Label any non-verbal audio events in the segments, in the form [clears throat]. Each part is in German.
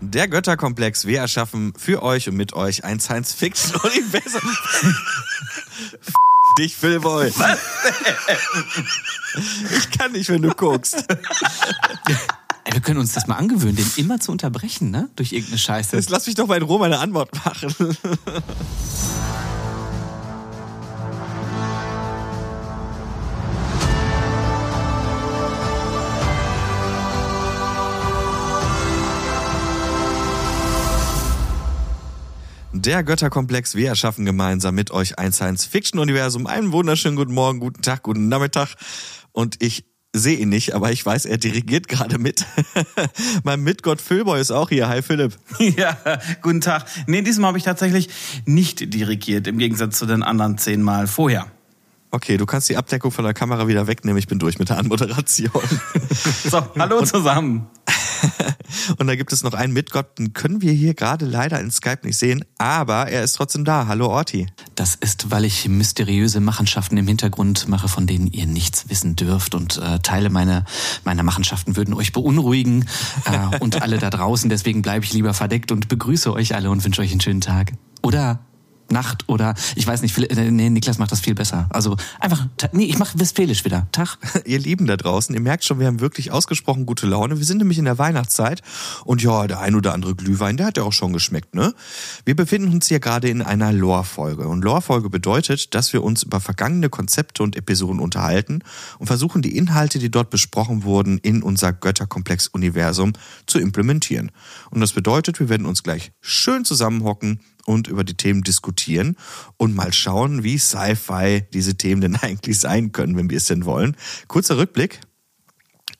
Der Götterkomplex. Wir erschaffen für euch und mit euch ein Science-Fiction-Universum. [laughs] dich, Philboy. Was? ich kann nicht, wenn du guckst. wir können uns das mal angewöhnen, den immer zu unterbrechen, ne? Durch irgendeine Scheiße. Jetzt lass mich doch mal in Ruhe meine Antwort machen. Der Götterkomplex, wir erschaffen gemeinsam mit euch ein Science-Fiction-Universum. Einen wunderschönen guten Morgen, guten Tag, guten Nachmittag. Und ich sehe ihn nicht, aber ich weiß, er dirigiert gerade mit. [laughs] mein Mitgott Philboy ist auch hier. Hi Philipp. [laughs] Ja, guten Tag. Nee, diesmal habe ich tatsächlich nicht dirigiert, im Gegensatz zu den anderen zehnmal vorher. Okay, du kannst die Abdeckung von der Kamera wieder wegnehmen. Ich bin durch mit der Anmoderation. [laughs] so, hallo zusammen. Und da gibt es noch einen Mitgott, den können wir hier gerade leider in Skype nicht sehen, aber er ist trotzdem da. Hallo Orti. Das ist, weil ich mysteriöse Machenschaften im Hintergrund mache, von denen ihr nichts wissen dürft. Und äh, Teile meiner, meiner Machenschaften würden euch beunruhigen äh, und alle da draußen. Deswegen bleibe ich lieber verdeckt und begrüße euch alle und wünsche euch einen schönen Tag. Oder Nacht oder ich weiß nicht, äh, nee, Niklas macht das viel besser. Also einfach, nee, ich mache Westfälisch wieder. Tag. [laughs] ihr Lieben da draußen, ihr merkt schon, wir haben wirklich ausgesprochen gute Laune. Wir sind nämlich in der Weihnachtszeit und ja, der ein oder andere Glühwein, der hat ja auch schon geschmeckt, ne? Wir befinden uns hier gerade in einer Lore-Folge und Lore-Folge bedeutet, dass wir uns über vergangene Konzepte und Episoden unterhalten und versuchen, die Inhalte, die dort besprochen wurden, in unser Götterkomplex-Universum zu implementieren. Und das bedeutet, wir werden uns gleich schön zusammenhocken, und über die Themen diskutieren und mal schauen, wie Sci-Fi diese Themen denn [laughs] eigentlich sein können, wenn wir es denn wollen. Kurzer Rückblick.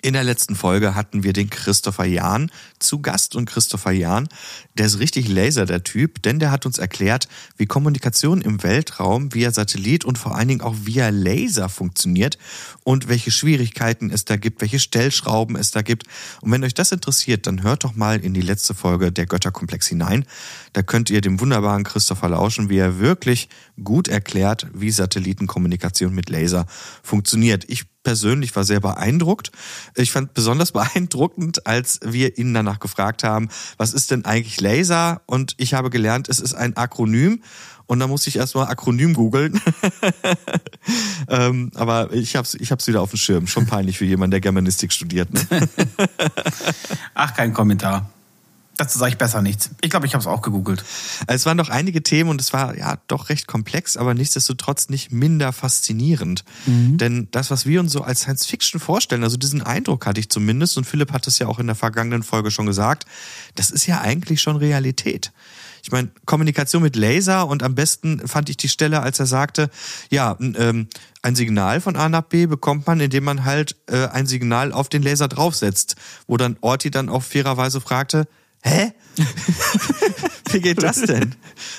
In der letzten Folge hatten wir den Christopher Jahn zu Gast und Christopher Jahn, der ist richtig laser, der Typ, denn der hat uns erklärt, wie Kommunikation im Weltraum via Satellit und vor allen Dingen auch via Laser funktioniert und welche Schwierigkeiten es da gibt, welche Stellschrauben es da gibt. Und wenn euch das interessiert, dann hört doch mal in die letzte Folge der Götterkomplex hinein. Da könnt ihr dem wunderbaren Christopher lauschen, wie er wirklich gut erklärt, wie Satellitenkommunikation mit Laser funktioniert. Ich persönlich war sehr beeindruckt. Ich fand besonders [laughs] beeindruckend, als wir ihn danach gefragt haben, was ist denn eigentlich Laser? Und ich habe gelernt, es ist ein Akronym. Und da musste ich erstmal Akronym googeln. [laughs] ähm, aber ich hab's, ich hab's wieder auf dem Schirm. Schon peinlich für jemanden, der Germanistik studiert. Ne? [laughs] Ach, kein Kommentar. Dazu sage ich besser nichts. Ich glaube, ich habe es auch gegoogelt. Es waren doch einige Themen und es war ja doch recht komplex, aber nichtsdestotrotz nicht minder faszinierend. Mhm. Denn das, was wir uns so als Science Fiction vorstellen, also diesen Eindruck hatte ich zumindest und Philipp hat es ja auch in der vergangenen Folge schon gesagt, das ist ja eigentlich schon Realität. Ich meine, Kommunikation mit Laser und am besten fand ich die Stelle, als er sagte, ja, ähm, ein Signal von A nach B bekommt man, indem man halt äh, ein Signal auf den Laser draufsetzt, wo dann Orti dann auch fairerweise fragte, hä? [laughs] Wie geht das denn?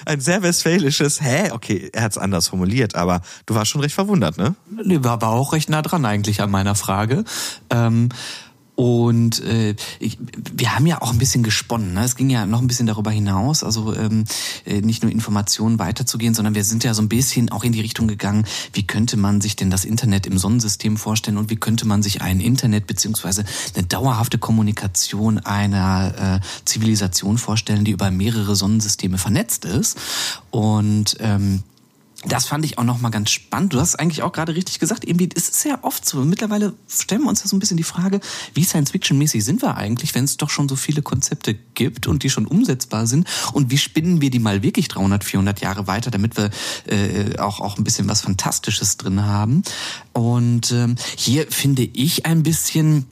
Ein sehr westfälisches Hä? Okay, er hat es anders formuliert, aber du warst schon recht verwundert, ne? Nee, war, war auch recht nah dran eigentlich an meiner Frage. Ähm, und äh, ich, wir haben ja auch ein bisschen gesponnen. Ne? Es ging ja noch ein bisschen darüber hinaus, also ähm, äh, nicht nur Informationen weiterzugehen, sondern wir sind ja so ein bisschen auch in die Richtung gegangen, wie könnte man sich denn das Internet im Sonnensystem vorstellen und wie könnte man sich ein Internet beziehungsweise eine dauerhafte Kommunikation einer äh, Zivilisation vorstellen, die über mehrere Sonnensysteme vernetzt ist. Und ähm, das fand ich auch nochmal ganz spannend. Du hast eigentlich auch gerade richtig gesagt, irgendwie ist es ja oft so. Mittlerweile stellen wir uns ja so ein bisschen die Frage, wie Science-Fiction-mäßig sind wir eigentlich, wenn es doch schon so viele Konzepte gibt und die schon umsetzbar sind und wie spinnen wir die mal wirklich 300, 400 Jahre weiter, damit wir äh, auch, auch ein bisschen was Fantastisches drin haben. Und ähm, hier finde ich ein bisschen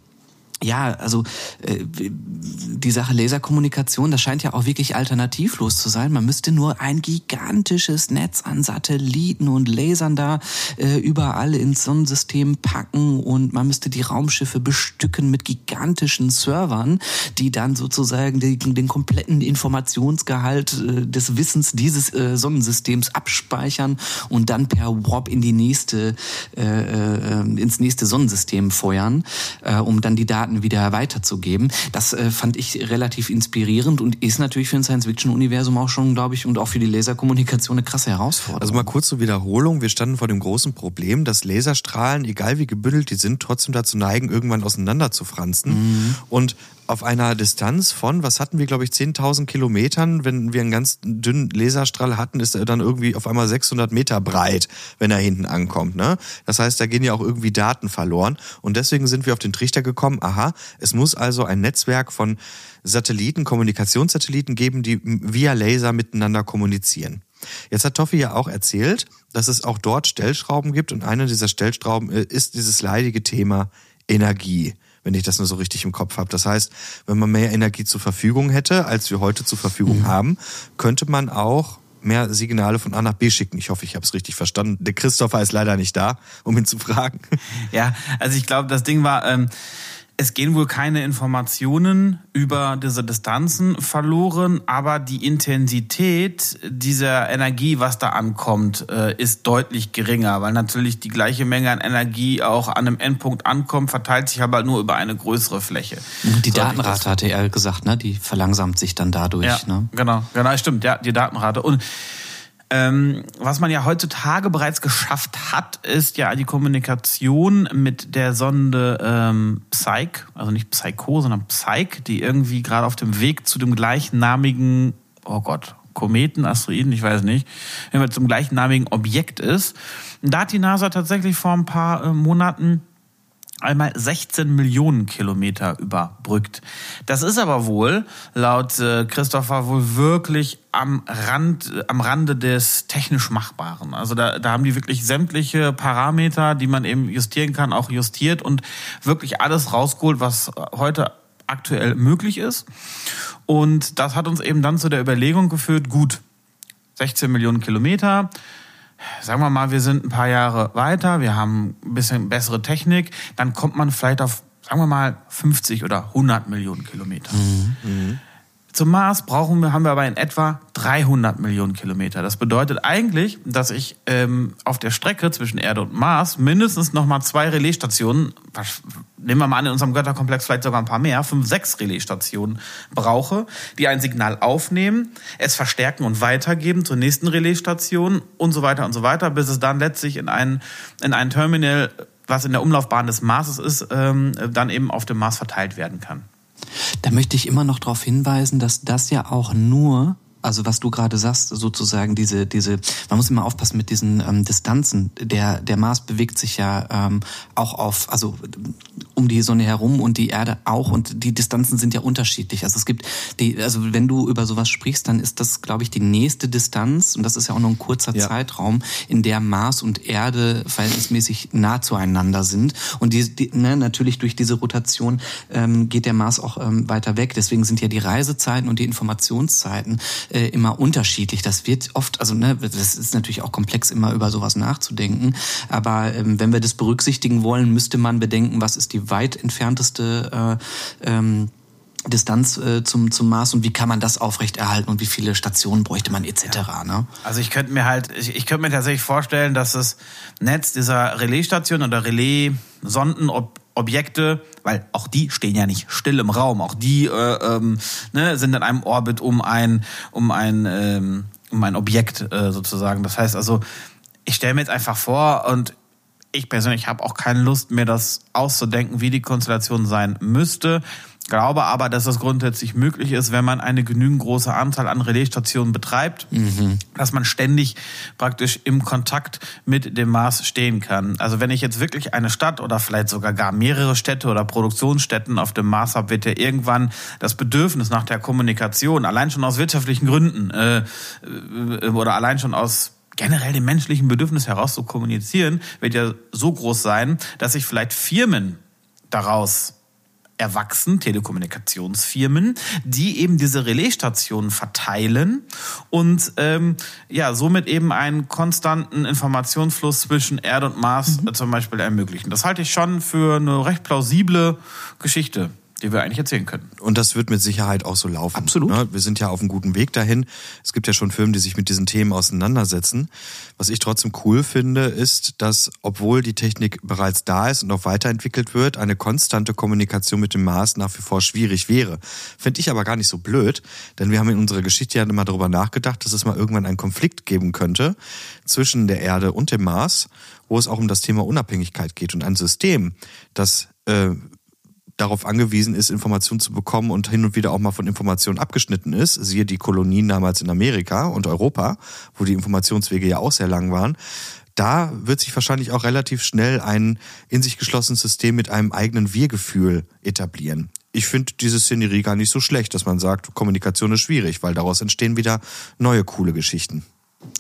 ja, also äh, die Sache Laserkommunikation, das scheint ja auch wirklich alternativlos zu sein. Man müsste nur ein gigantisches Netz an Satelliten und Lasern da äh, überall ins Sonnensystem packen und man müsste die Raumschiffe bestücken mit gigantischen Servern, die dann sozusagen den, den kompletten Informationsgehalt äh, des Wissens dieses äh, Sonnensystems abspeichern und dann per Warp in die nächste äh, äh, ins nächste Sonnensystem feuern, äh, um dann die Daten Daten wieder weiterzugeben. Das äh, fand ich relativ inspirierend und ist natürlich für ein Science-Fiction-Universum auch schon, glaube ich, und auch für die Laserkommunikation eine krasse Herausforderung. Also mal kurz zur Wiederholung. Wir standen vor dem großen Problem, dass Laserstrahlen, egal wie gebündelt die sind, trotzdem dazu neigen, irgendwann auseinander zu franzen. Mhm. Und auf einer Distanz von, was hatten wir, glaube ich, 10.000 Kilometern. Wenn wir einen ganz dünnen Laserstrahl hatten, ist er dann irgendwie auf einmal 600 Meter breit, wenn er hinten ankommt. Ne? Das heißt, da gehen ja auch irgendwie Daten verloren. Und deswegen sind wir auf den Trichter gekommen, aha, es muss also ein Netzwerk von Satelliten, Kommunikationssatelliten geben, die via Laser miteinander kommunizieren. Jetzt hat Toffi ja auch erzählt, dass es auch dort Stellschrauben gibt und einer dieser Stellschrauben äh, ist dieses leidige Thema Energie wenn ich das nur so richtig im Kopf habe. Das heißt, wenn man mehr Energie zur Verfügung hätte, als wir heute zur Verfügung mhm. haben, könnte man auch mehr Signale von A nach B schicken. Ich hoffe, ich habe es richtig verstanden. Der Christopher ist leider nicht da, um ihn zu fragen. [laughs] Ja, also ich glaube, das Ding war, ähm, es gehen wohl keine Informationen über diese Distanzen verloren, aber die Intensität dieser Energie, was da ankommt, äh, ist deutlich geringer, weil natürlich die gleiche Menge an Energie auch an einem Endpunkt ankommt, verteilt sich aber nur über eine größere Fläche. Die so Datenrate hatte er gesagt, ne? Die verlangsamt sich dann dadurch. Ja, ne? genau, genau, stimmt, ja, die Datenrate. Und ähm, was man ja heutzutage bereits geschafft hat, ist ja die Kommunikation mit der Sonde ähm, Psyche, also nicht Psycho, sondern Psyche, die irgendwie gerade auf dem Weg zu dem gleichnamigen, oh Gott, Kometen, Asteroiden, ich weiß nicht, wenn man zum gleichnamigen Objekt ist. da hat die NASA tatsächlich vor ein paar äh, Monaten einmal 16 Millionen Kilometer überbrückt. Das ist aber wohl, laut äh, Christopher, wohl wirklich am Rand, am Rande des technisch Machbaren. Also da, da haben die wirklich sämtliche Parameter, die man eben justieren kann, auch justiert und wirklich alles rausgeholt, was heute aktuell möglich ist. Und das hat uns eben dann zu der Überlegung geführt, gut, 16 Millionen Kilometer, sagen wir mal, wir sind ein paar Jahre weiter, wir haben ein bisschen bessere Technik, dann kommt man vielleicht auf, sagen wir mal, 50 oder 100 Millionen Kilometer. Mhm. Mhm. Zum Mars brauchen wir, haben wir aber in etwa 300 Millionen Kilometer. Das bedeutet eigentlich, dass ich ähm, auf der Strecke zwischen Erde und Mars mindestens nochmal zwei Relaisstationen, nehmen wir mal an, in unserem Götterkomplex vielleicht sogar ein paar mehr, fünf, sechs Relaisstationen brauche, die ein Signal aufnehmen, es verstärken und weitergeben zur nächsten Relaisstation und so weiter und so weiter, bis es dann letztlich in ein, in ein Terminal, was in der Umlaufbahn des Marses ist, ähm, dann eben auf dem Mars verteilt werden kann. Da möchte ich immer noch darauf hinweisen, dass das ja auch nur also was du gerade sagst, sozusagen diese, diese, man muss immer aufpassen mit diesen ähm, Distanzen. Der, der Mars bewegt sich ja ähm, auch auf, also um die Sonne herum und die Erde auch und die Distanzen sind ja unterschiedlich. Also es gibt die, also wenn du über sowas sprichst, dann ist das, glaube ich, die nächste Distanz und das ist ja auch nur ein kurzer ja. Zeitraum, in der Mars und Erde verhältnismäßig nah zueinander sind. Und die, die ne, natürlich durch diese Rotation ähm, geht der Mars auch ähm, weiter weg. Deswegen sind ja die Reisezeiten und die Informationszeiten äh, immer unterschiedlich. Das wird oft, also ne, das ist natürlich auch komplex, immer über sowas nachzudenken. Aber ähm, wenn wir das berücksichtigen wollen, müsste man bedenken, was ist die weit entfernteste äh, ähm, Distanz äh, zum, zum Mars und wie kann man das aufrechterhalten und wie viele Stationen bräuchte man etc. Ja. Ne? Also ich könnte mir halt, ich, ich könnte mir tatsächlich vorstellen, dass das Netz dieser Relaisstation oder Relais-Sonden, ob Objekte, weil auch die stehen ja nicht still im Raum, auch die äh, ähm, ne, sind in einem Orbit um ein um ein ähm, um ein Objekt äh, sozusagen. Das heißt also, ich stelle mir jetzt einfach vor und ich persönlich habe auch keine Lust, mir das auszudenken, wie die Konstellation sein müsste. Glaube aber, dass es grundsätzlich möglich ist, wenn man eine genügend große Anzahl an Relaisstationen betreibt, mhm. dass man ständig praktisch im Kontakt mit dem Mars stehen kann. Also wenn ich jetzt wirklich eine Stadt oder vielleicht sogar gar mehrere Städte oder Produktionsstätten auf dem Mars habe, wird ja irgendwann das Bedürfnis nach der Kommunikation, allein schon aus wirtschaftlichen Gründen äh, äh oder allein schon aus generell dem menschlichen Bedürfnis heraus zu kommunizieren, wird ja so groß sein, dass sich vielleicht Firmen daraus erwachsen, Telekommunikationsfirmen, die eben diese Relaisstationen verteilen und ähm, ja somit eben einen konstanten Informationsfluss zwischen Erde und Mars mhm. zum Beispiel ermöglichen. Das halte ich schon für eine recht plausible Geschichte die wir eigentlich erzählen können. Und das wird mit Sicherheit auch so laufen. Absolut. Ne? Wir sind ja auf einem guten Weg dahin. Es gibt ja schon Firmen, die sich mit diesen Themen auseinandersetzen. Was ich trotzdem cool finde, ist, dass obwohl die Technik bereits da ist und auch weiterentwickelt wird, eine konstante Kommunikation mit dem Mars nach wie vor schwierig wäre. Finde ich aber gar nicht so blöd, denn wir haben in unserer Geschichte ja immer darüber nachgedacht, dass es mal irgendwann einen Konflikt geben könnte zwischen der Erde und dem Mars, wo es auch um das Thema Unabhängigkeit geht und ein System, das äh, darauf angewiesen ist, Informationen zu bekommen und hin und wieder auch mal von Informationen abgeschnitten ist, siehe die Kolonien damals in Amerika und Europa, wo die Informationswege ja auch sehr lang waren, da wird sich wahrscheinlich auch relativ schnell ein in sich geschlossenes System mit einem eigenen Wir-Gefühl etablieren. Ich finde diese Szenerie gar nicht so schlecht, dass man sagt, Kommunikation ist schwierig, weil daraus entstehen wieder neue coole Geschichten.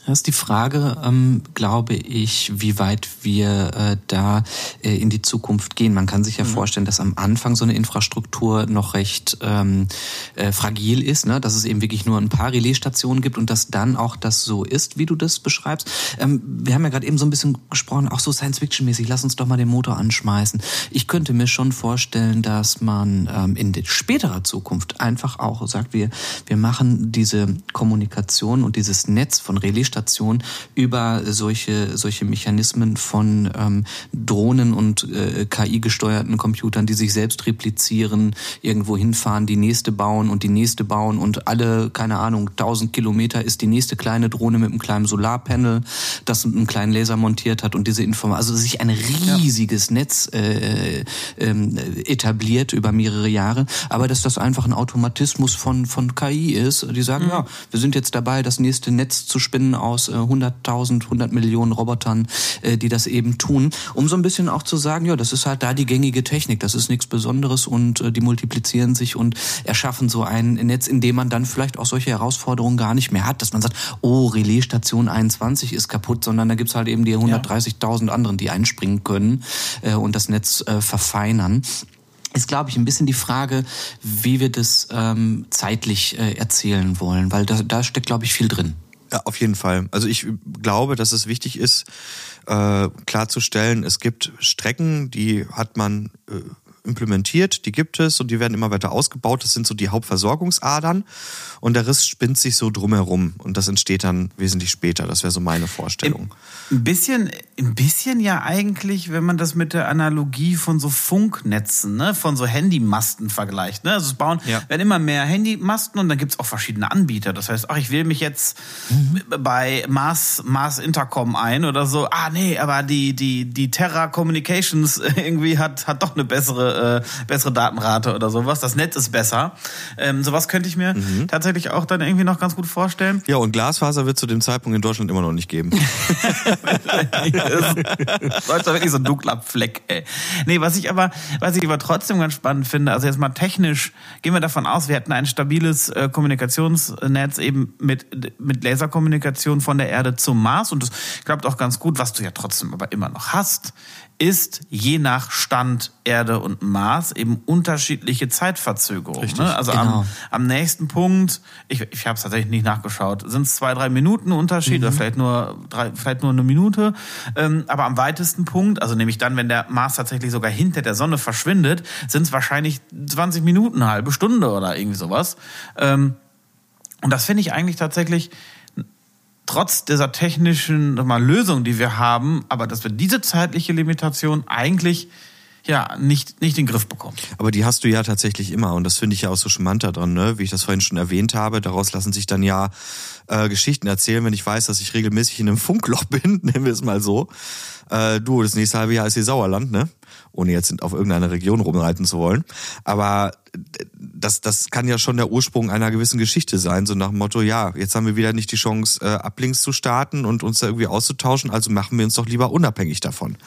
Das ist die Frage, ähm, glaube ich, wie weit wir äh, da äh, in die Zukunft gehen. Man kann sich ja mhm. vorstellen, dass am Anfang so eine Infrastruktur noch recht ähm, äh, fragil ist, ne? dass es eben wirklich nur ein paar Relaisstationen gibt und dass dann auch das so ist, wie du das beschreibst. Ähm, wir haben ja gerade eben so ein bisschen gesprochen, auch so Science-Fiction-mäßig, lass uns doch mal den Motor anschmeißen. Ich könnte mir schon vorstellen, dass man ähm, in späterer Zukunft einfach auch sagt, wir, wir machen diese Kommunikation und dieses Netz von Relaisstationen Relaisstation über solche, solche Mechanismen von ähm, Drohnen und äh, KI-gesteuerten Computern, die sich selbst replizieren, irgendwo hinfahren, die nächste bauen und die nächste bauen und alle, keine Ahnung, 1000 Kilometer ist die nächste kleine Drohne mit einem kleinen Solarpanel, das einen kleinen Laser montiert hat und diese Information, also sich ein riesiges. Netz äh, äh, etabliert über mehrere Jahre, aber dass das einfach ein Automatismus von, von KI ist. Die sagen, mhm. ja, wir sind jetzt dabei, das nächste Netz zu spinnen aus äh, 100.000, 100 Millionen Robotern, äh, die das eben tun, um so ein bisschen auch zu sagen, ja, das ist halt da die gängige Technik, das ist nichts Besonderes und äh, die multiplizieren sich und erschaffen so ein Netz, in dem man dann vielleicht auch solche Herausforderungen gar nicht mehr hat, dass man sagt, oh, Relaisstation 21 ist kaputt, sondern da gibt's halt eben die 130.000 anderen, die einspringen können äh, und das Netz äh, verfeinern. Ist, glaube ich, ein bisschen die Frage, wie wir das ähm, zeitlich äh, erzählen wollen, weil da, da steckt, glaube ich, viel drin. Ja, auf jeden Fall. Also ich glaube, dass es wichtig ist, äh, klarzustellen, es gibt Strecken, die hat man äh, implementiert, die gibt es und die werden immer weiter ausgebaut. Das sind so die Hauptversorgungsadern und der Riss spinnt sich so drumherum und das entsteht dann wesentlich später. Das wäre so meine Vorstellung. Ein bisschen, ein bisschen ja eigentlich, wenn man das mit der Analogie von so Funknetzen, ne, von so Handymasten vergleicht. Ne? Also es bauen, ja. werden immer mehr Handymasten und dann gibt's auch verschiedene Anbieter. Das heißt, ach, ich wähle mich jetzt mhm. bei Mars, Mars Intercom ein oder so. Ah, nee, aber die, die, die Terra Communications [laughs] irgendwie hat, hat doch eine bessere, äh, bessere Datenrate oder sowas. Das Netz ist besser. Ähm, sowas könnte ich mir mhm. tatsächlich auch dann irgendwie noch ganz gut vorstellen. Ja, und Glasfaser wird zu dem Zeitpunkt in Deutschland immer noch nicht geben. [laughs] Deutschland wirklich so ein dunkler Fleck, ey. Nee, was ich aber, was ich aber trotzdem ganz spannend finde, also jetzt mal technisch, gehen wir davon aus, wir hätten ein stabiles äh, Kommunikationsnetz eben mit, mit Laserkommunikation von der Erde zum Mars und das klappt auch ganz gut, was du ja trotzdem aber immer noch hast, ist je nach Stand Erde und Mars eben unterschiedliche Zeitverzögerungen. Ne? Also genau. am, am nächsten Punkt, ich, ich habe es tatsächlich nicht nachgeschaut, sind es zwei, drei Minuten Unterschied mhm. oder vielleicht nur drei, vielleicht nur eine Minute. Ähm, aber am weitesten Punkt, also nämlich dann, wenn der Mars tatsächlich sogar hinter der Sonne verschwindet, sind es wahrscheinlich 20 Minuten, eine halbe Stunde oder irgendwie sowas. Ähm, und das finde ich eigentlich tatsächlich trotz dieser technischen mal, Lösung, die wir haben, aber dass wir diese zeitliche Limitation eigentlich ja nicht nicht in den Griff bekommen. Aber die hast du ja tatsächlich immer und das finde ich ja auch so charmant daran, ne? Wie ich das vorhin schon erwähnt habe, daraus lassen sich dann ja äh, Geschichten erzählen, wenn ich weiß, dass ich regelmäßig in einem [laughs] Funkloch bin, nennen wir es mal so. Äh, du, das nächste halbe Jahr ist hier Sauerland, ne? Ohne jetzt auf irgendeine Region rumreiten zu wollen. Aber das, das kann ja schon der Ursprung einer gewissen Geschichte sein, so nach dem Motto, ja, jetzt haben wir wieder nicht die Chance, äh, Ablinks zu starten und uns da irgendwie auszutauschen, also machen wir uns doch lieber unabhängig davon.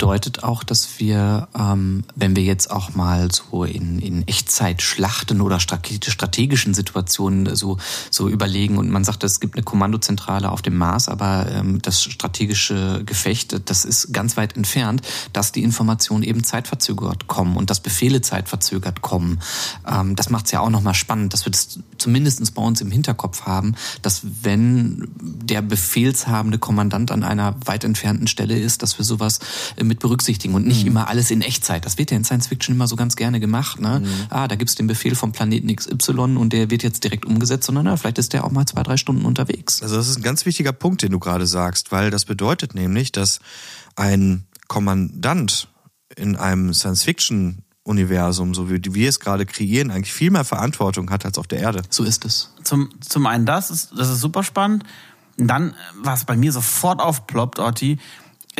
Bedeutet auch, dass wir, ähm, wenn wir jetzt auch mal so in, in Echtzeit-Schlachten oder strategischen Situationen so, so überlegen und man sagt, es gibt eine Kommandozentrale auf dem Mars, aber ähm, das strategische Gefecht, das ist ganz weit entfernt, dass die Informationen eben zeitverzögert kommen und dass Befehle zeitverzögert kommen. Ähm, das macht es ja auch nochmal spannend, dass wir das zumindest bei uns im Hinterkopf haben, dass wenn der befehlshabende Kommandant an einer weit entfernten Stelle ist, dass wir sowas äh, mit berücksichtigen und nicht mhm. immer alles in Echtzeit. Das wird ja in Science Fiction immer so ganz gerne gemacht. Ne? Mhm. Ah, da gibt's den Befehl vom Planeten XY und der wird jetzt direkt umgesetzt, sondern na, vielleicht ist der auch mal zwei, drei Stunden unterwegs. Also das ist ein ganz wichtiger Punkt, den du gerade sagst, weil das bedeutet nämlich, dass ein Kommandant in einem Science-Fiction Universum, so wie wir es gerade kreieren, eigentlich viel mehr Verantwortung hat als auf der Erde. So ist es. Zum, zum einen das, ist, das ist super spannend. Und dann, was bei mir sofort aufploppt, Orti,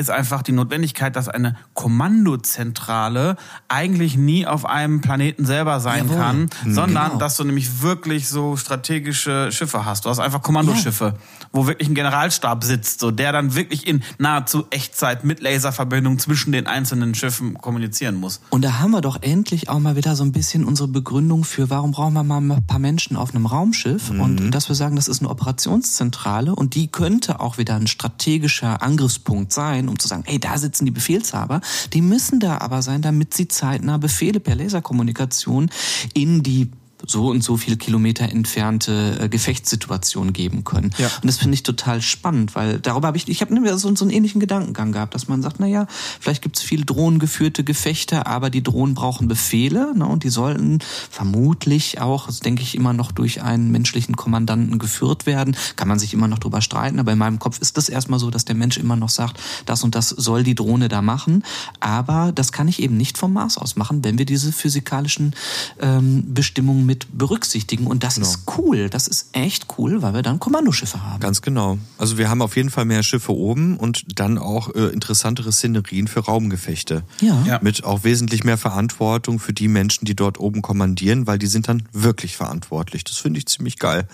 ist einfach die Notwendigkeit, dass eine Kommandozentrale eigentlich nie auf einem Planeten selber sein Jawohl. kann, Mhm. sondern Genau. dass du nämlich wirklich so strategische Schiffe hast. Du hast einfach Kommandoschiffe, wo wirklich ein Generalstab sitzt, so der dann wirklich in nahezu Echtzeit mit Laserverbindung zwischen den einzelnen Schiffen kommunizieren muss. Und da haben wir doch endlich auch mal wieder so ein bisschen unsere Begründung für, warum brauchen wir mal ein paar Menschen auf einem Raumschiff und dass wir sagen, das ist eine Operationszentrale und die könnte auch wieder ein strategischer Angriffspunkt sein, um zu sagen, ey, da sitzen die Befehlshaber. Die müssen da aber sein, damit sie zeitnah Befehle per Laserkommunikation in die so und so viele Kilometer entfernte äh, Gefechtssituation geben können. Ja. Und das finde ich total spannend, weil darüber habe ich, ich habe nämlich so, so einen ähnlichen Gedankengang gehabt, dass man sagt, na ja, vielleicht gibt es viele drohnengeführte Gefechte, aber die Drohnen brauchen Befehle ne, und die sollten vermutlich auch, das denke ich, immer noch durch einen menschlichen Kommandanten geführt werden. Kann man sich immer noch drüber streiten, aber in meinem Kopf ist das erstmal so, dass der Mensch immer noch sagt, das und das soll die Drohne da machen. Aber das kann ich eben nicht vom Mars aus machen, wenn wir diese physikalischen ähm, Bestimmungen mit berücksichtigen. Und das ist cool. Das ist echt cool, weil wir dann Kommandoschiffe haben. Ganz genau. Also wir haben auf jeden Fall mehr Schiffe oben und dann auch äh, interessantere Szenerien für Raumgefechte. Ja. Ja. Mit auch wesentlich mehr Verantwortung für die Menschen, die dort oben kommandieren, weil die sind dann wirklich verantwortlich. Das finde ich ziemlich geil.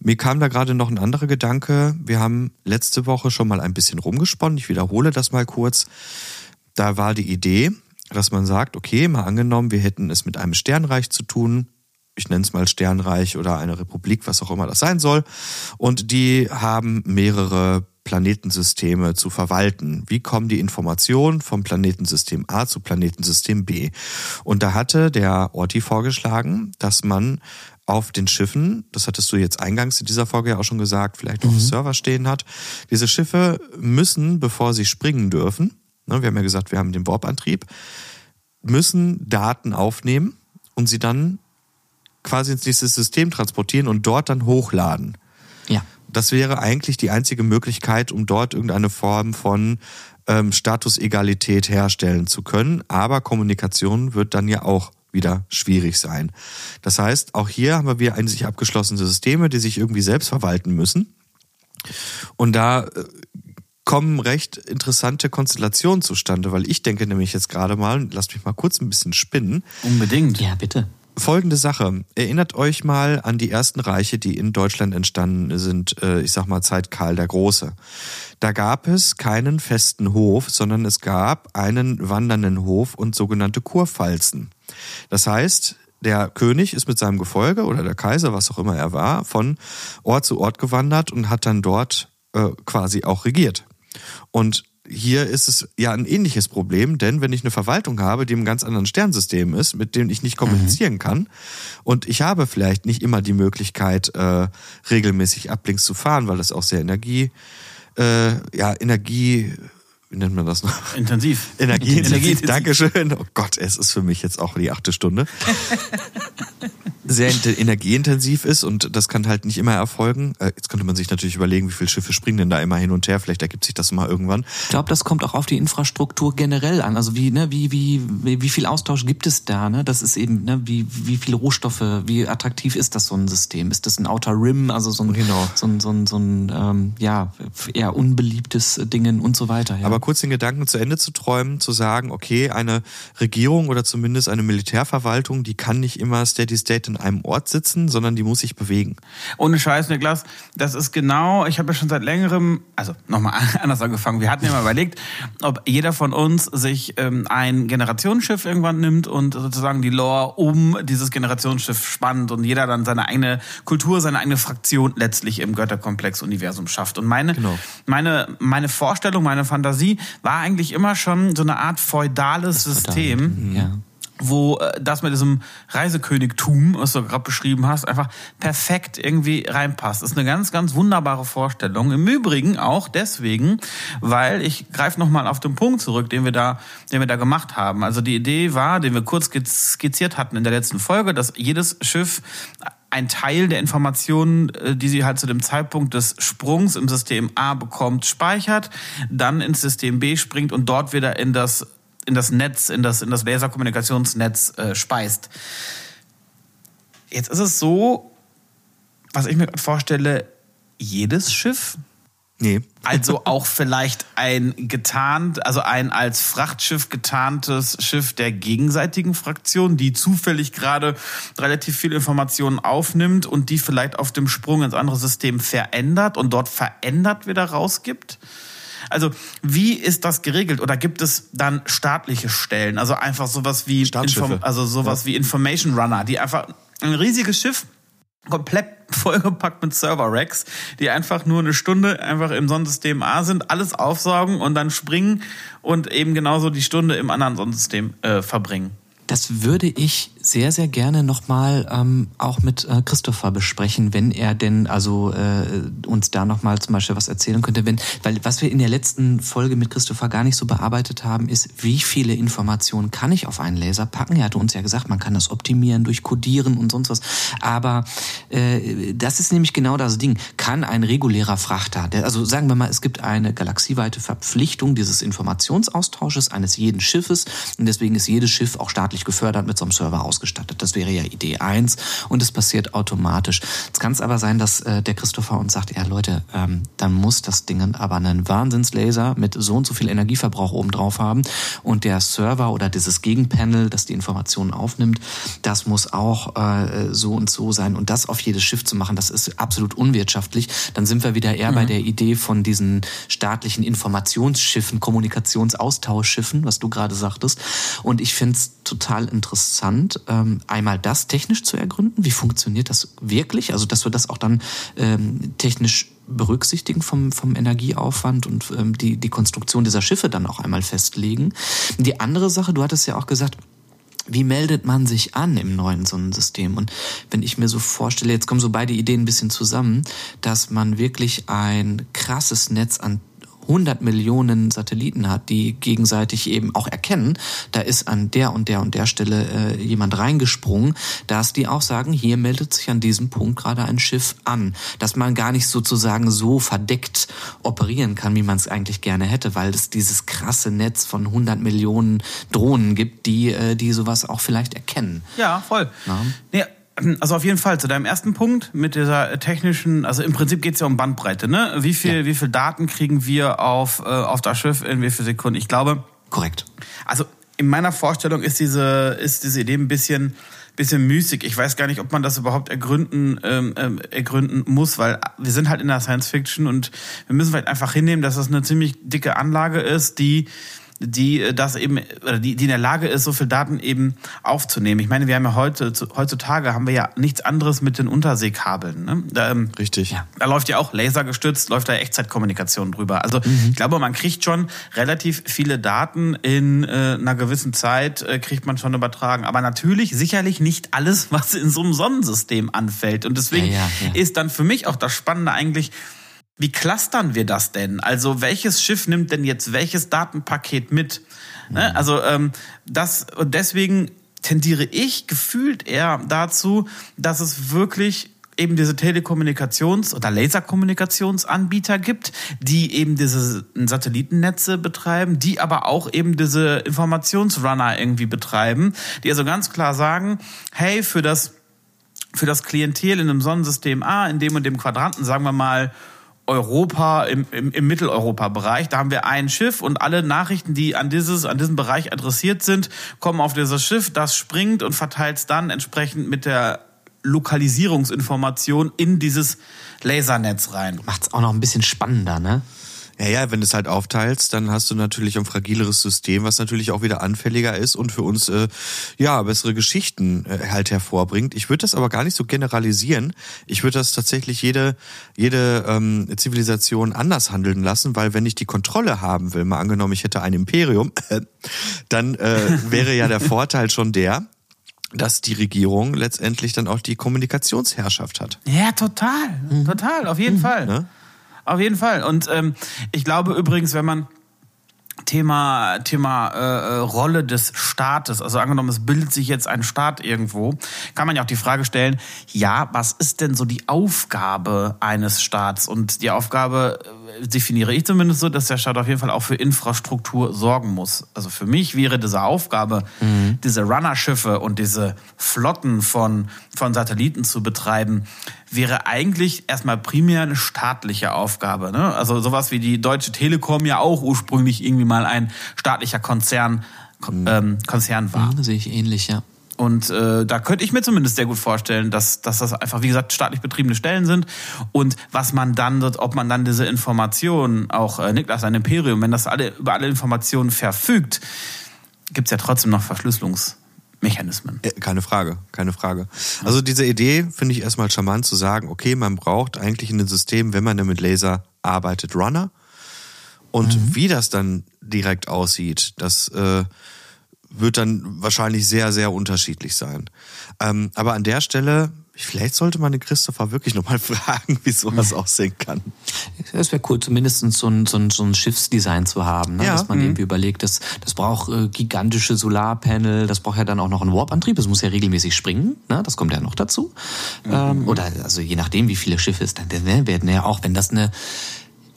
Mir kam da gerade noch ein anderer Gedanke. Wir haben letzte Woche schon mal ein bisschen rumgesponnen. Ich wiederhole das mal kurz. Da war die Idee, dass man sagt, okay, mal angenommen, wir hätten es mit einem Sternreich zu tun. Ich nenne es mal Sternreich oder eine Republik, was auch immer das sein soll. Und die haben mehrere Planetensysteme zu verwalten. Wie kommen die Informationen vom Planetensystem A zu Planetensystem B? Und da hatte der Orti vorgeschlagen, dass man auf den Schiffen, das hattest du jetzt eingangs in dieser Folge ja auch schon gesagt, vielleicht noch auf Server stehen hat. Diese Schiffe müssen, bevor sie springen dürfen, ne, wir haben ja gesagt, wir haben den Warp-Antrieb, müssen Daten aufnehmen und sie dann quasi ins nächste System transportieren und dort dann hochladen. Ja. Das wäre eigentlich die einzige Möglichkeit, um dort irgendeine Form von ähm, Statusegalität herstellen zu können. Aber Kommunikation wird dann ja auch wieder schwierig sein. Das heißt, auch hier haben wir wieder ein sich abgeschlossene Systeme, die sich irgendwie selbst verwalten müssen. Und da äh, kommen recht interessante Konstellationen zustande, weil ich denke nämlich jetzt gerade mal, lasst mich mal kurz ein bisschen spinnen, Unbedingt. Ja, bitte. Folgende Sache. Erinnert euch mal an die ersten Reiche, die in Deutschland entstanden sind, äh, ich sag mal Zeit Karl der Große. Da gab es keinen festen Hof, sondern es gab einen wandernden Hof und sogenannte Kurpfalzen. Das heißt, der König ist mit seinem Gefolge oder der Kaiser, was auch immer er war, von Ort zu Ort gewandert und hat dann dort äh, quasi auch regiert. Und hier ist es ja ein ähnliches Problem, denn wenn ich eine Verwaltung habe, die im ganz anderen Sternsystem ist, mit dem ich nicht kommunizieren kann und ich habe vielleicht nicht immer die Möglichkeit, äh, regelmäßig ablinks zu fahren, weil das auch sehr Energie, äh, ja, Energie, wie nennt man das noch? Intensiv. Energieintensiv. Energieintensiv. Dankeschön. Oh Gott, es ist für mich jetzt auch die achte Stunde. [laughs] Sehr int- energieintensiv ist und das kann halt nicht immer erfolgen. Äh, Jetzt könnte man sich natürlich überlegen, wie viele Schiffe springen denn da immer hin und her. Vielleicht ergibt sich das mal irgendwann. Ich glaube, das kommt auch auf die Infrastruktur generell an. Also wie, ne, wie, wie wie viel Austausch gibt es da? Ne? Das ist eben, ne, wie, wie viele Rohstoffe, wie attraktiv ist das so ein System? Ist das ein Outer Rim, also so ein, Genau. so ein, so ein, so ein ähm, ja, eher unbeliebtes Dingen und so weiter. Ja. Aber kurz den Gedanken zu Ende zu träumen, zu sagen, okay, eine Regierung oder zumindest eine Militärverwaltung, die kann nicht immer steady state in einem Ort sitzen, sondern die muss sich bewegen. Ohne Scheiß, Niklas, das ist genau, ich habe ja schon seit längerem, also nochmal [laughs] anders angefangen, wir hatten ja mal überlegt, ob jeder von uns sich ähm, ein Generationsschiff irgendwann nimmt und sozusagen die Lore um dieses Generationsschiff spannt und jeder dann seine eigene Kultur, seine eigene Fraktion letztlich im Götterkomplex-Universum schafft. Und meine, Genau. meine, meine Vorstellung, meine Fantasie war eigentlich immer schon so eine Art feudales System ja. Wo äh, das mit diesem Reisekönigtum, was du gerade beschrieben hast, einfach perfekt irgendwie reinpasst. Das ist eine ganz, ganz wunderbare Vorstellung. Im Übrigen auch deswegen, weil ich greife nochmal auf den Punkt zurück, den wir da, den wir da gemacht haben. Also die Idee war, den wir kurz skizziert hatten in der letzten Folge, dass jedes Schiff ein Teil der Informationen, äh, die sie halt zu dem Zeitpunkt des Sprungs im System A bekommt, speichert, dann ins System B springt und dort wieder in das in das Netz, in das in das Laserkommunikationsnetz äh, speist. Jetzt ist es so, was ich mir gerade vorstelle, jedes Schiff Nee. Also [laughs] auch vielleicht ein getarnt, also ein als Frachtschiff getarntes Schiff der gegenseitigen Fraktion, die zufällig gerade relativ viel Informationen aufnimmt und die vielleicht auf dem Sprung ins andere System verändert und dort verändert wieder rausgibt. Also wie ist das geregelt? Oder gibt es dann staatliche Stellen? Also einfach sowas wie Staatsschiffe. also sowas Ja. wie Information Runner, die einfach ein riesiges Schiff komplett [laughs] vollgepackt mit Server-Racks, die einfach nur eine Stunde einfach im Sonnensystem A sind, alles aufsaugen und dann springen und eben genauso die Stunde im anderen Sonnensystem äh, verbringen. Das würde ich sehr, sehr gerne nochmal ähm, auch mit äh, Christopher besprechen, wenn er denn also äh, uns da nochmal zum Beispiel was erzählen könnte. Wenn, weil was wir in der letzten Folge mit Christopher gar nicht so bearbeitet haben, ist, wie viele Informationen kann ich auf einen Laser packen? Er hatte uns ja gesagt, man kann das optimieren durch Codieren und sonst was. Aber äh, das ist nämlich genau das Ding. Kann ein regulärer Frachter, der, also sagen wir mal, es gibt eine galaxieweite Verpflichtung dieses Informationsaustausches eines jeden Schiffes und deswegen ist jedes Schiff auch staatlich gefördert mit so einem Server ausgestattet. Das wäre ja Idee eins und es passiert automatisch. Jetzt kann es aber sein, dass äh, der Christopher uns sagt, ja Leute, ähm, dann muss das Ding aber einen Wahnsinnslaser mit so und so viel Energieverbrauch oben drauf haben und der Server oder dieses Gegenpanel, das die Informationen aufnimmt, das muss auch äh, so und so sein und das auf jedes Schiff zu machen, das ist absolut unwirtschaftlich. Dann sind wir wieder eher bei der Idee von diesen staatlichen Informationsschiffen, Kommunikationsaustauschschiffen, was du gerade sagtest. Und ich finde es total interessant, ähm, einmal das technisch zu ergründen. Wie funktioniert das wirklich? Also, dass wir das auch dann ähm, technisch berücksichtigen vom, vom Energieaufwand und ähm, die, die Konstruktion dieser Schiffe dann auch einmal festlegen. Die andere Sache, du hattest ja auch gesagt, wie meldet man sich an im neuen Sonnensystem? Und wenn ich mir so vorstelle, jetzt kommen so beide Ideen ein bisschen zusammen, dass man wirklich ein krasses Netz an 100 Millionen Satelliten hat, die gegenseitig eben auch erkennen, da ist an der und der und der Stelle äh, jemand reingesprungen, dass die auch sagen, hier meldet sich an diesem Punkt gerade ein Schiff an. Dass man gar nicht sozusagen so verdeckt operieren kann, wie man es eigentlich gerne hätte, weil es dieses krasse Netz von 100 Millionen Drohnen gibt, die, äh, die sowas auch vielleicht erkennen. Ja, voll. Ja. Nee, also auf jeden Fall zu deinem ersten Punkt mit dieser technischen, also im Prinzip geht es ja um Bandbreite, ne? Wie viel, Ja. wie viel Daten kriegen wir auf, äh, auf das Schiff in wie viel Sekunden? Ich glaube, Korrekt. also in meiner Vorstellung ist diese, ist diese Idee ein bisschen, bisschen müßig. Ich weiß gar nicht, ob man das überhaupt ergründen, ähm, ähm, ergründen muss, weil wir sind halt in der Science Fiction und wir müssen vielleicht einfach hinnehmen, dass das eine ziemlich dicke Anlage ist, die die äh, das eben oder die, die in der Lage ist, so viel Daten eben aufzunehmen. Ich meine, wir haben ja heute heutzutage haben wir ja nichts anderes mit den Unterseekabeln. Ne? Da, ähm, Richtig. Ja. da läuft ja auch lasergestützt, läuft da Echtzeitkommunikation drüber. Also Mhm. ich glaube, man kriegt schon relativ viele Daten in äh, einer gewissen Zeit, äh, kriegt man schon übertragen. Aber natürlich sicherlich nicht alles, was in so einem Sonnensystem anfällt. Und deswegen Ja, ja, ja. ist dann für mich auch das Spannende eigentlich, wie clustern wir das denn? Also welches Schiff nimmt denn jetzt welches Datenpaket mit? Ne? Also ähm, das und deswegen tendiere ich gefühlt eher dazu, dass es wirklich eben diese Telekommunikations- oder Laserkommunikationsanbieter gibt, die eben diese Satellitennetze betreiben, die aber auch eben diese Informationsrunner irgendwie betreiben, die also ganz klar sagen, hey, für das für das Klientel in einem Sonnensystem A, in dem und dem Quadranten, sagen wir mal, Europa, im, im, im Mitteleuropa-Bereich, da haben wir ein Schiff und alle Nachrichten, die an dieses, an diesen Bereich adressiert sind, kommen auf dieses Schiff, das springt und verteilt es dann entsprechend mit der Lokalisierungsinformation in dieses Lasernetz rein. Macht's auch noch ein bisschen spannender, ne? Ja, ja, wenn du es halt aufteilst, dann hast du natürlich ein fragileres System, was natürlich auch wieder anfälliger ist und für uns äh, ja bessere Geschichten äh, halt hervorbringt. Ich würde das aber gar nicht so generalisieren. Ich würde das tatsächlich jede jede ähm, Zivilisation anders handeln lassen, weil wenn ich die Kontrolle haben will, mal angenommen, ich hätte ein Imperium, [laughs] dann äh, wäre ja der Vorteil schon der, dass die Regierung letztendlich dann auch die Kommunikationsherrschaft hat. Ja, total. Total, auf jeden Fall. Ne? Auf jeden Fall. Und ähm, ich glaube übrigens, wenn man Thema, Thema äh, äh, Rolle des Staates. Also angenommen, es bildet sich jetzt ein Staat irgendwo, kann man ja auch die Frage stellen, ja, was ist denn so die Aufgabe eines Staats? Und die Aufgabe definiere ich zumindest so, dass der Staat auf jeden Fall auch für Infrastruktur sorgen muss. Also für mich wäre diese Aufgabe, mhm. diese Runnerschiffe und diese Flotten von, von Satelliten zu betreiben, wäre eigentlich erstmal primär eine staatliche Aufgabe. Ne? Also sowas wie die Deutsche Telekom ja auch ursprünglich irgendwie mal ein staatlicher Konzern, mhm. ähm, Konzern war. Mhm, sehe ich ähnlich, ja. Und äh, da könnte ich mir zumindest sehr gut vorstellen, dass, dass das einfach, wie gesagt, staatlich betriebene Stellen sind. Und was man dann, ob man dann diese Informationen, auch äh, Niklas, ein Imperium, wenn das alle über alle Informationen verfügt, gibt's ja trotzdem noch Verschlüsselungs- Mechanismen. Keine Frage, keine Frage. Also diese Idee finde ich erstmal charmant zu sagen, okay, man braucht eigentlich in dem System, wenn man mit Laser arbeitet, Runner. Und mhm. wie das dann direkt aussieht, das äh, wird dann wahrscheinlich sehr, sehr unterschiedlich sein. Ähm, aber an der Stelle Vielleicht sollte man den Christopher wirklich nochmal [laughs] fragen, wie sowas mhm. aussehen kann. Es wäre cool, zumindest so ein, so ein, so ein Schiffsdesign zu haben, ne? ja. dass man mhm. irgendwie überlegt, das, das braucht äh, gigantische Solarpanel, das braucht ja dann auch noch einen Warp-Antrieb, das muss ja regelmäßig springen, ne? das kommt ja noch dazu. Mhm. Ähm, oder also je nachdem, wie viele Schiffe es dann werden ja auch, wenn das eine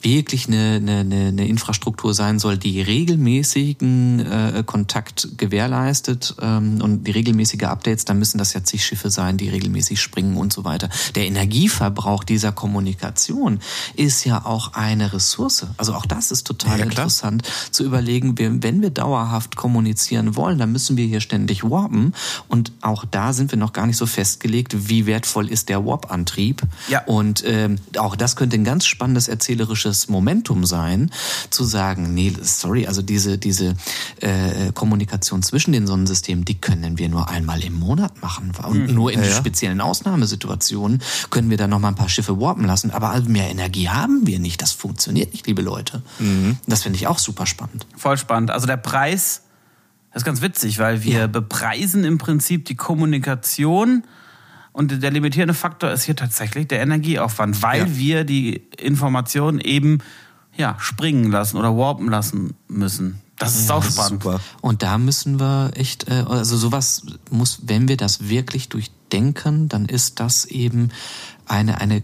wirklich eine, eine, eine Infrastruktur sein soll, die regelmäßigen äh, Kontakt gewährleistet ähm, und die regelmäßige Updates, dann müssen das ja zig Schiffe sein, die regelmäßig springen und so weiter. Der Energieverbrauch dieser Kommunikation ist ja auch eine Ressource. Also auch das ist total ja, interessant zu überlegen, wenn wir dauerhaft kommunizieren wollen, dann müssen wir hier ständig warpen und auch da sind wir noch gar nicht so festgelegt, wie wertvoll ist der Warp-Antrieb. Ja. Und ähm, auch das könnte ein ganz spannendes erzählerisches politisches Momentum sein, zu sagen, nee, sorry, also diese, diese äh, Kommunikation zwischen den Sonnensystemen, die können wir nur einmal im Monat machen. Und mhm. nur in ja, speziellen Ausnahmesituationen können wir dann noch mal ein paar Schiffe warpen lassen. Aber mehr Energie haben wir nicht. Das funktioniert nicht, liebe Leute. Mhm. Das finde ich auch super spannend. Voll spannend. Also der Preis, das ist ganz witzig, weil wir ja. bepreisen im Prinzip die Kommunikation und der limitierende Faktor ist hier tatsächlich der Energieaufwand, weil ja. wir die Informationen eben ja, springen lassen oder warpen lassen müssen. Das ist ja, auch spannend. Super. Und da müssen wir echt, äh, also sowas muss, wenn wir das wirklich durchdenken, dann ist das eben eine, eine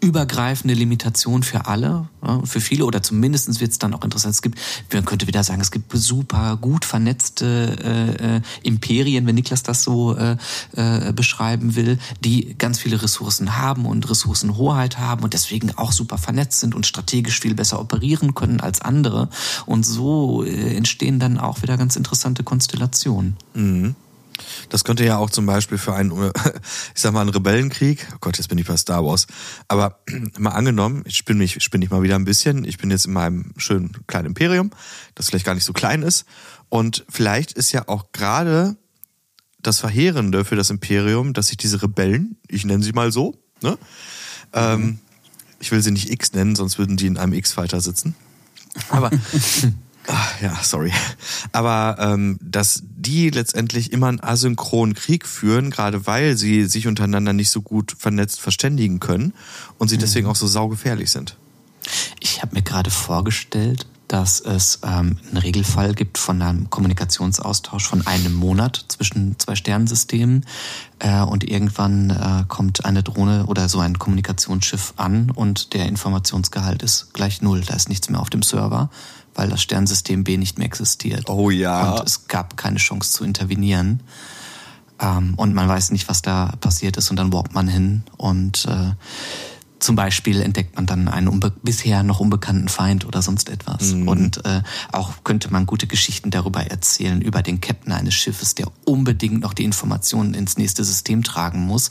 übergreifende Limitation für alle, für viele oder zumindest wird es dann auch interessant. Es gibt, man könnte wieder sagen, es gibt super gut vernetzte äh, äh, Imperien, wenn Niklas das so äh, äh, beschreiben will, die ganz viele Ressourcen haben und Ressourcenhoheit haben und deswegen auch super vernetzt sind und strategisch viel besser operieren können als andere. Und so äh, entstehen dann auch wieder ganz interessante Konstellationen. Mhm. Das könnte ja auch zum Beispiel für einen, [laughs] ich sag mal, einen Rebellenkrieg, oh Gott, jetzt bin ich bei Star Wars, aber [clears throat] mal angenommen, ich spinne mich, spinne ich mal wieder ein bisschen, ich bin jetzt in meinem schönen kleinen Imperium, das vielleicht gar nicht so klein ist und vielleicht ist ja auch gerade das Verheerende für das Imperium, dass sich diese Rebellen, ich nenne sie mal so, ne, ähm, ich will sie nicht X nennen, sonst würden die in einem X-Fighter sitzen. Aber [laughs] Ach, ja, sorry. Aber ähm, dass die letztendlich immer einen asynchronen Krieg führen, gerade weil sie sich untereinander nicht so gut vernetzt verständigen können und sie deswegen mhm. auch so saugefährlich sind. Ich habe mir gerade vorgestellt, dass es ähm, einen Regelfall gibt von einem Kommunikationsaustausch von einem Monat zwischen zwei Sternsystemen äh, und irgendwann äh, kommt eine Drohne oder so ein Kommunikationsschiff an und der Informationsgehalt ist gleich null. Da ist nichts mehr auf dem Server weil das Sternsystem B nicht mehr existiert. Oh ja. Und es gab keine Chance zu intervenieren. Ähm, und man weiß nicht, was da passiert ist. Und dann warpt man hin und äh, zum Beispiel entdeckt man dann einen bisher noch unbekannten Feind oder sonst etwas. Mhm. Und äh, auch könnte man gute Geschichten darüber erzählen, über den Captain eines Schiffes, der unbedingt noch die Informationen ins nächste System tragen muss,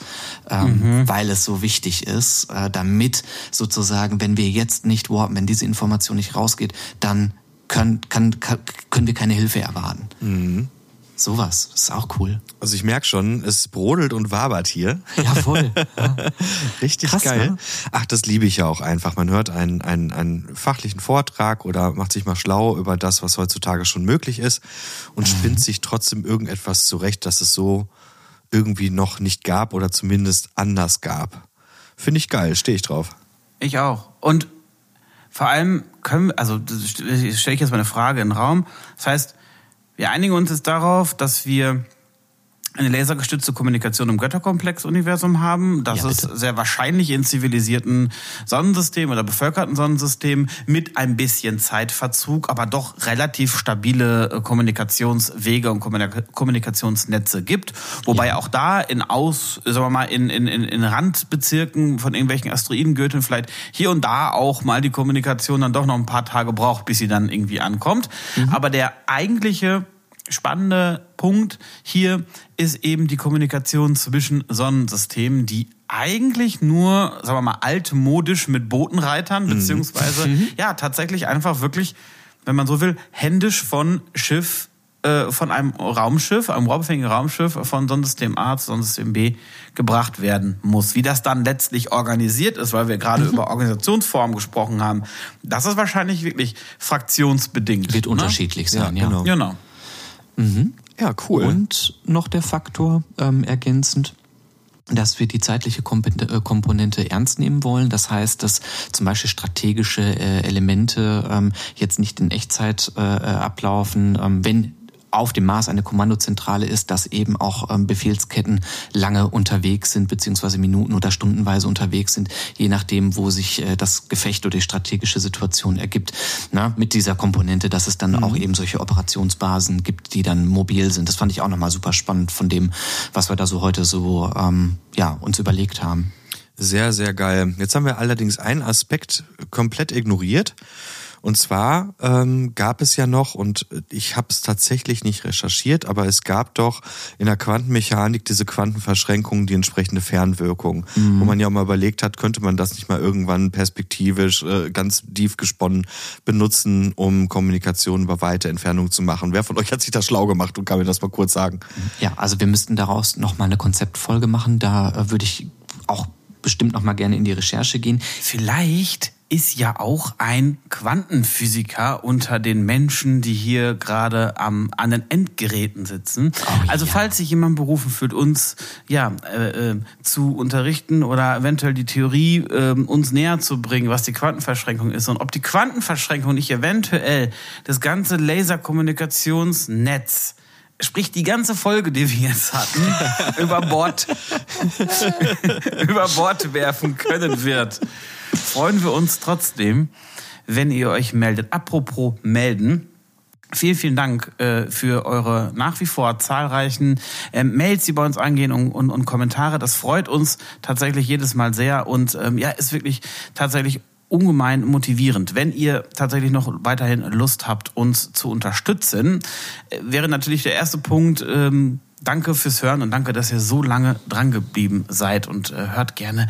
ähm, mhm. weil es so wichtig ist, äh, damit sozusagen, wenn wir jetzt nicht warpen, wenn diese Information nicht rausgeht, dann können, kann, kann, können wir keine Hilfe erwarten. Mhm. Sowas, ist auch cool. Also ich merke schon, es brodelt und wabert hier. Ja, voll. Ja. [laughs] Richtig Krass, geil. Ne? Ach, das liebe ich ja auch einfach. Man hört einen, einen, einen fachlichen Vortrag oder macht sich mal schlau über das, was heutzutage schon möglich ist und mhm. spinnt sich trotzdem irgendetwas zurecht, dass es so irgendwie noch nicht gab oder zumindest anders gab. Finde ich geil, stehe ich drauf. Ich auch. Und vor allem können, also stelle ich jetzt mal eine Frage in den Raum. Das heißt, wir einigen uns jetzt darauf, dass wir eine lasergestützte Kommunikation im Götterkomplex-Universum haben. Das Ja, ist bitte. sehr wahrscheinlich in zivilisierten Sonnensystemen oder bevölkerten Sonnensystemen mit ein bisschen Zeitverzug, aber doch relativ stabile äh, Kommunikationswege und Kommunika- Kommunikationsnetze gibt. Wobei auch da in Aus, sagen wir mal, in, in, in, Randbezirken von irgendwelchen Asteroidengürteln vielleicht hier und da auch mal die Kommunikation dann doch noch ein paar Tage braucht, bis sie dann irgendwie ankommt. Aber der eigentliche spannende Punkt hier ist eben die Kommunikation zwischen Sonnensystemen, die eigentlich nur, sagen wir mal, altmodisch mit Bootenreitern, beziehungsweise ja, tatsächlich einfach wirklich, wenn man so will, händisch von Schiff, äh, von einem Raumschiff, einem rohrabhängigen Raumschiff von Sonnensystem A zu Sonnensystem B gebracht werden muss. Wie das dann letztlich organisiert ist, weil wir gerade über Organisationsformen gesprochen haben, das ist wahrscheinlich wirklich fraktionsbedingt. Wird ne? unterschiedlich sein, ja. genau. Genau. Ja, cool. Und noch der Faktor ähm, ergänzend, dass wir die zeitliche äh, Komponente ernst nehmen wollen. Das heißt, dass zum Beispiel strategische äh, Elemente ähm, jetzt nicht in Echtzeit äh, ablaufen, ähm, wenn auf dem Mars eine Kommandozentrale ist, dass eben auch ähm, Befehlsketten lange unterwegs sind, beziehungsweise Minuten oder stundenweise unterwegs sind, je nachdem, wo sich äh, das Gefecht oder die strategische Situation ergibt. Na, mit dieser Komponente, dass es dann auch eben solche Operationsbasen gibt, die dann mobil sind. Das fand ich auch nochmal super spannend von dem, was wir da so heute so ähm, ja, uns überlegt haben. Sehr, sehr geil. Jetzt haben wir allerdings einen Aspekt komplett ignoriert. Und zwar ähm, gab es ja noch, und ich habe es tatsächlich nicht recherchiert, aber es gab doch in der Quantenmechanik diese Quantenverschränkung, die entsprechende Fernwirkung, wo man ja auch mal überlegt hat, könnte man das nicht mal irgendwann perspektivisch äh, ganz tief gesponnen benutzen, um Kommunikation über weite Entfernungen zu machen. Wer von euch hat sich das schlau gemacht und kann mir das mal kurz sagen? Ja, also wir müssten daraus nochmal eine Konzeptfolge machen. Da äh, würde ich auch bestimmt nochmal gerne in die Recherche gehen. Vielleicht ist ja auch ein Quantenphysiker unter den Menschen, die hier gerade am, an den Endgeräten sitzen. Oh, also ja. falls sich jemand berufen fühlt, uns ja äh, äh, zu unterrichten oder eventuell die Theorie äh, uns näher zu bringen, was die Quantenverschränkung ist und ob die Quantenverschränkung nicht eventuell das ganze Laserkommunikationsnetz Sprich, die ganze Folge, die wir jetzt hatten, [laughs] über Bord, [laughs] über Bord werfen können wird, freuen wir uns trotzdem, wenn ihr euch meldet. Apropos melden. Vielen, vielen Dank äh, für eure nach wie vor zahlreichen ähm, Mails, die bei uns angehen und, und, und Kommentare. Das freut uns tatsächlich jedes Mal sehr und ähm, ja, ist wirklich tatsächlich ungemein motivierend. Wenn ihr tatsächlich noch weiterhin Lust habt, uns zu unterstützen, äh, wäre natürlich der erste Punkt, ähm, danke fürs Hören und danke, dass ihr so lange dran geblieben seid und äh, hört gerne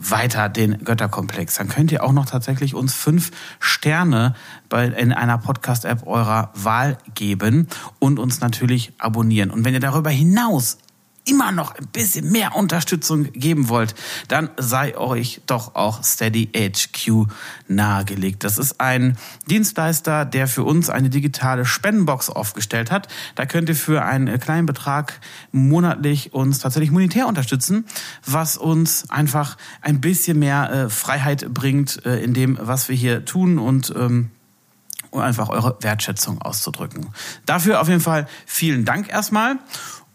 weiter den Götterkomplex. Dann könnt ihr auch noch tatsächlich uns fünf Sterne bei, in einer Podcast-App eurer Wahl geben und uns natürlich abonnieren. Und wenn ihr darüber hinaus immer noch ein bisschen mehr Unterstützung geben wollt, dann sei euch doch auch Steady HQ nahegelegt. Das ist ein Dienstleister, der für uns eine digitale Spendenbox aufgestellt hat. Da könnt ihr für einen kleinen Betrag monatlich uns tatsächlich monetär unterstützen, was uns einfach ein bisschen mehr äh, Freiheit bringt äh, in dem, was wir hier tun und ähm, um einfach eure Wertschätzung auszudrücken. Dafür auf jeden Fall vielen Dank erstmal.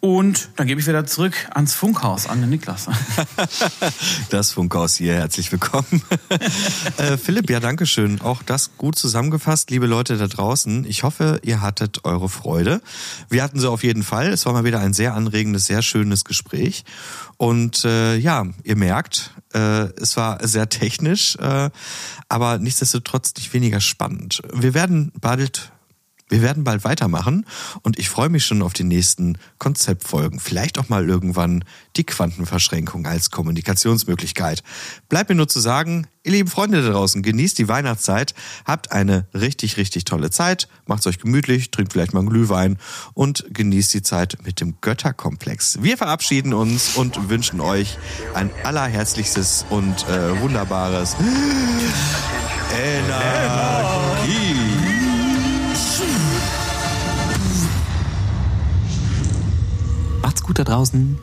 Und dann gebe ich wieder zurück ans Funkhaus, an den Niklas. [laughs] Das Funkhaus hier, herzlich willkommen. [laughs] äh, Philipp, ja, danke schön. Auch das gut zusammengefasst, liebe Leute da draußen. Ich hoffe, ihr hattet eure Freude. Wir hatten sie auf jeden Fall. Es war mal wieder ein sehr anregendes, sehr schönes Gespräch. Und äh, ja, ihr merkt, äh, es war sehr technisch, äh, aber nichtsdestotrotz nicht weniger spannend. Wir werden bald wir werden bald weitermachen und ich freue mich schon auf die nächsten Konzeptfolgen. Vielleicht auch mal irgendwann die Quantenverschränkung als Kommunikationsmöglichkeit. Bleibt mir nur zu sagen, ihr lieben Freunde da draußen, genießt die Weihnachtszeit, habt eine richtig, richtig tolle Zeit, macht's euch gemütlich, trinkt vielleicht mal einen Glühwein und genießt die Zeit mit dem Götterkomplex. Wir verabschieden uns und wünschen euch ein allerherzlichstes und äh, wunderbares Energie. Macht's gut da draußen.